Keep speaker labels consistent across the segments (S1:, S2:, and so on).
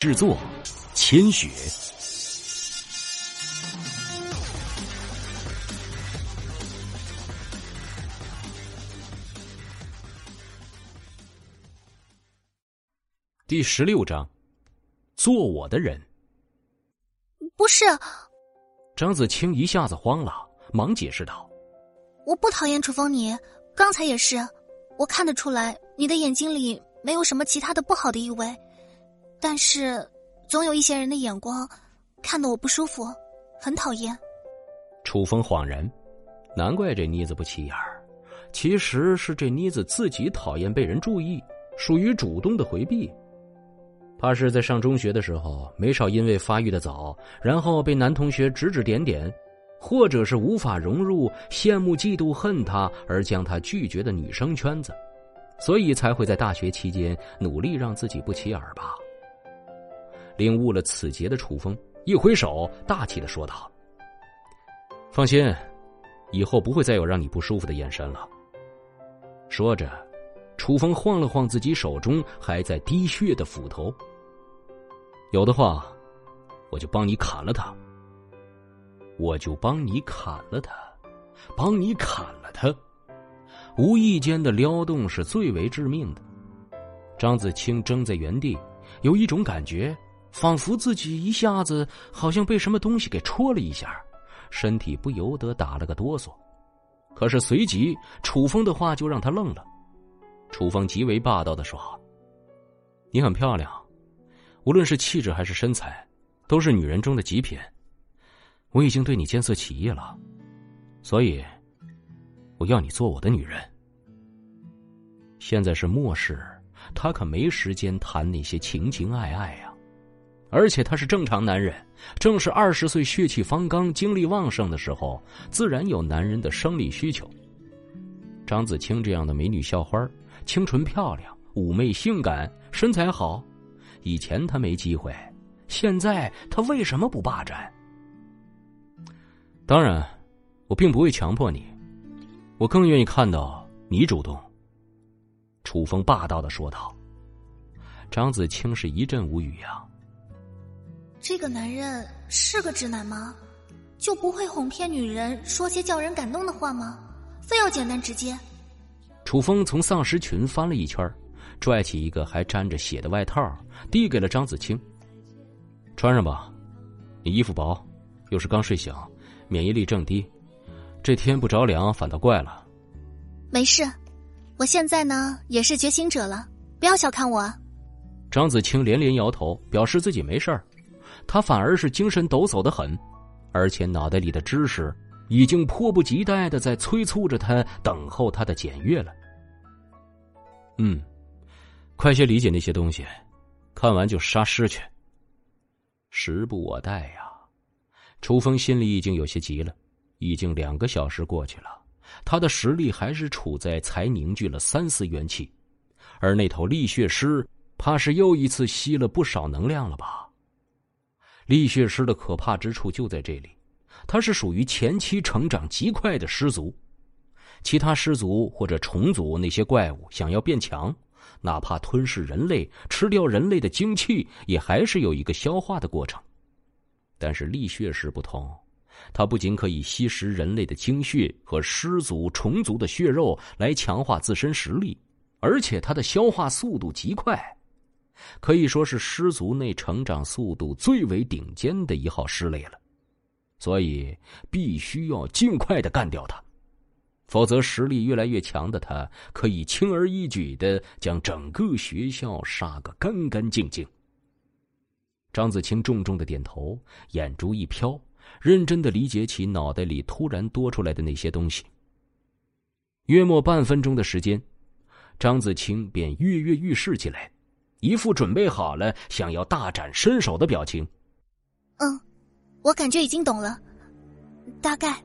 S1: 制作：千雪。第十六章，做我的人。
S2: 不是。
S1: 张子清一下子慌了，忙解释道：“
S2: 我不讨厌楚风你，刚才也是，我看得出来，你的眼睛里没有什么其他的不好的意味。”但是，总有一些人的眼光，看得我不舒服，很讨厌。
S1: 楚风恍然，难怪这妮子不起眼儿，其实是这妮子自己讨厌被人注意，属于主动的回避。怕是在上中学的时候，没少因为发育的早，然后被男同学指指点点，或者是无法融入、羡慕、嫉妒、恨他而将他拒绝的女生圈子，所以才会在大学期间努力让自己不起眼儿吧。领悟了此劫的楚风一挥手，大气的说道：“放心，以后不会再有让你不舒服的眼神了。”说着，楚风晃了晃自己手中还在滴血的斧头。有的话，我就帮你砍了他。我就帮你砍了他，帮你砍了他。无意间的撩动是最为致命的。张子清怔在原地，有一种感觉。仿佛自己一下子好像被什么东西给戳了一下，身体不由得打了个哆嗦。可是随即楚风的话就让他愣了。楚风极为霸道的说：“你很漂亮，无论是气质还是身材，都是女人中的极品。我已经对你见色起意了，所以我要你做我的女人。现在是末世，他可没时间谈那些情情爱爱呀。”而且他是正常男人，正是二十岁血气方刚、精力旺盛的时候，自然有男人的生理需求。张子清这样的美女校花，清纯漂亮、妩媚性感、身材好，以前他没机会，现在他为什么不霸占？当然，我并不会强迫你，我更愿意看到你主动。楚风霸道的说道。张子清是一阵无语呀。
S2: 这个男人是个直男吗？就不会哄骗女人，说些叫人感动的话吗？非要简单直接？
S1: 楚风从丧尸群翻了一圈，拽起一个还沾着血的外套，递给了张子清：“穿上吧，你衣服薄，又是刚睡醒，免疫力正低，这天不着凉反倒怪了。”
S2: 没事，我现在呢也是觉醒者了，不要小看我。
S1: 张子清连连摇头，表示自己没事儿。他反而是精神抖擞的很，而且脑袋里的知识已经迫不及待的在催促着他等候他的检阅了。嗯，快些理解那些东西，看完就杀尸去。时不我待呀！楚风心里已经有些急了，已经两个小时过去了，他的实力还是处在才凝聚了三丝元气，而那头厉血狮怕是又一次吸了不少能量了吧？厉血师的可怕之处就在这里，它是属于前期成长极快的师族，其他师族或者虫族那些怪物想要变强，哪怕吞噬人类、吃掉人类的精气，也还是有一个消化的过程。但是厉血狮不同，它不仅可以吸食人类的精血和狮族、虫族的血肉来强化自身实力，而且它的消化速度极快。可以说是狮族内成长速度最为顶尖的一号狮类了，所以必须要尽快的干掉它，否则实力越来越强的他可以轻而易举的将整个学校杀个干干净净。张子清重重的点头，眼珠一飘，认真的理解起脑袋里突然多出来的那些东西。约莫半分钟的时间，张子清便跃跃欲试起来。一副准备好了想要大展身手的表情。
S2: 嗯，我感觉已经懂了，大概。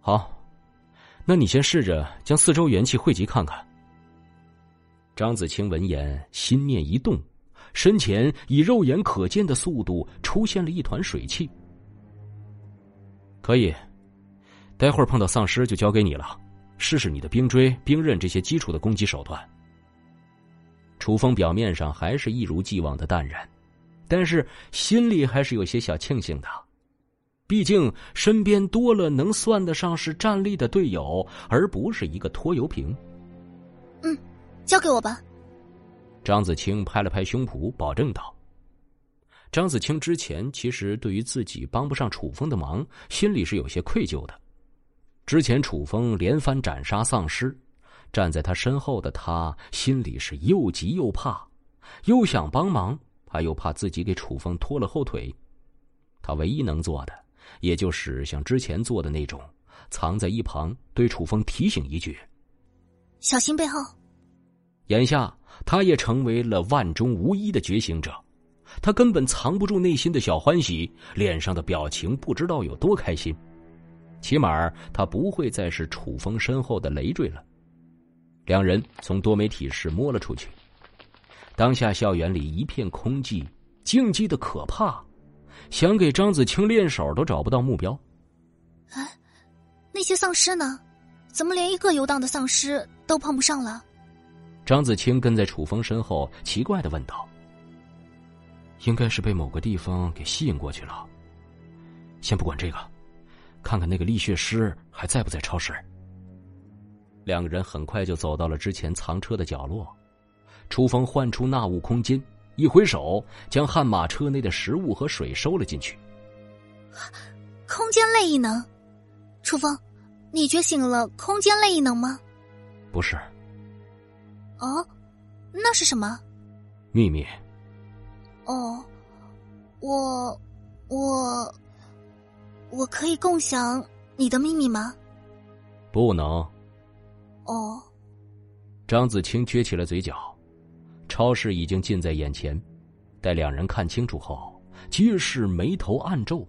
S1: 好，那你先试着将四周元气汇集看看。张子清闻言，心念一动，身前以肉眼可见的速度出现了一团水汽。可以，待会儿碰到丧尸就交给你了，试试你的冰锥、冰刃这些基础的攻击手段。楚风表面上还是一如既往的淡然，但是心里还是有些小庆幸的，毕竟身边多了能算得上是战力的队友，而不是一个拖油瓶。
S2: 嗯，交给我吧。
S1: 张子清拍了拍胸脯，保证道。张子清之前其实对于自己帮不上楚风的忙，心里是有些愧疚的。之前楚风连番斩杀丧尸，站在他身后的他心里是又急又怕，又想帮忙。他又怕自己给楚风拖了后腿，他唯一能做的，也就是像之前做的那种，藏在一旁对楚风提醒一句：“
S2: 小心背后。”
S1: 眼下，他也成为了万中无一的觉醒者，他根本藏不住内心的小欢喜，脸上的表情不知道有多开心。起码，他不会再是楚风身后的累赘了。两人从多媒体室摸了出去。当下校园里一片空寂，静寂的可怕，想给张子清练手都找不到目标。
S2: 哎，那些丧尸呢？怎么连一个游荡的丧尸都碰不上了？
S1: 张子清跟在楚风身后，奇怪的问道：“应该是被某个地方给吸引过去了。先不管这个，看看那个力血师还在不在超市。”两个人很快就走到了之前藏车的角落。楚风唤出纳物空间，一挥手将悍马车内的食物和水收了进去。
S2: 空间类异能，楚风，你觉醒了空间类异能吗？
S1: 不是。
S2: 哦，那是什么？
S1: 秘密。
S2: 哦，我，我，我可以共享你的秘密吗？
S1: 不能。
S2: 哦。
S1: 张子清撅起了嘴角。超市已经近在眼前，待两人看清楚后，皆是眉头暗皱。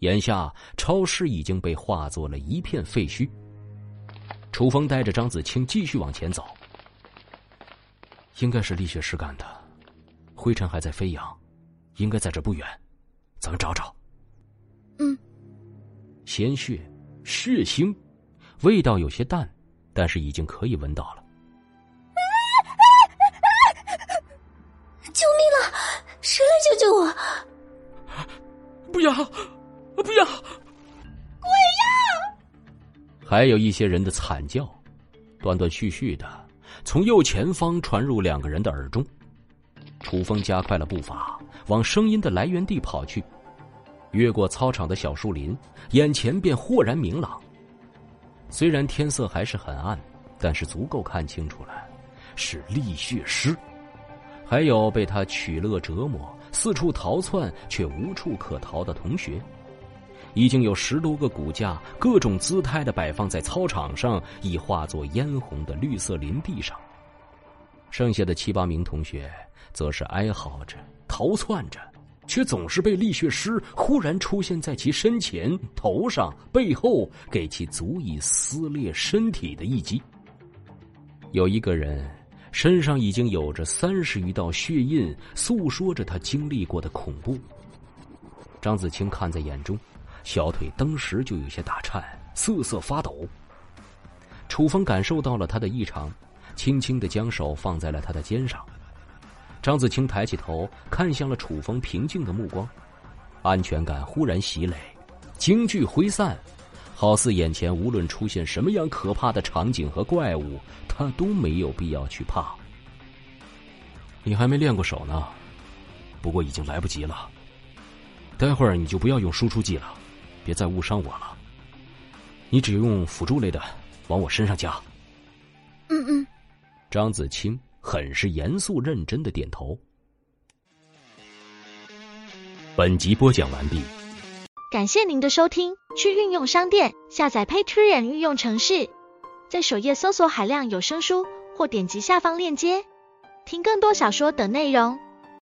S1: 眼下，超市已经被化作了一片废墟。楚风带着张子清继续往前走，应该是力学师干的，灰尘还在飞扬，应该在这不远，咱们找找。
S2: 嗯，
S1: 鲜血、血腥，味道有些淡，但是已经可以闻到了。
S2: 救命了！谁来救救我！
S1: 不要，不要！
S2: 鬼呀！
S1: 还有一些人的惨叫，断断续续的从右前方传入两个人的耳中。楚风加快了步伐，往声音的来源地跑去。越过操场的小树林，眼前便豁然明朗。虽然天色还是很暗，但是足够看清楚了，是力血师。还有被他取乐折磨、四处逃窜却无处可逃的同学，已经有十多个骨架，各种姿态的摆放在操场上，已化作嫣红的绿色林地上。剩下的七八名同学，则是哀嚎着、逃窜着，却总是被力血师忽然出现在其身前、头上、背后，给其足以撕裂身体的一击。有一个人。身上已经有着三十余道血印，诉说着他经历过的恐怖。张子清看在眼中，小腿当时就有些打颤，瑟瑟发抖。楚风感受到了他的异常，轻轻的将手放在了他的肩上。张子清抬起头，看向了楚风平静的目光，安全感忽然袭来，惊惧挥散。好似眼前无论出现什么样可怕的场景和怪物，他都没有必要去怕。你还没练过手呢，不过已经来不及了。待会儿你就不要用输出技了，别再误伤我了。你只用辅助类的，往我身上加。
S2: 嗯嗯。
S1: 张子清很是严肃认真的点头。本集播讲完毕。
S3: 感谢您的收听，去运用商店下载 Patreon 运用城市，在首页搜索海量有声书，或点击下方链接听更多小说等内容。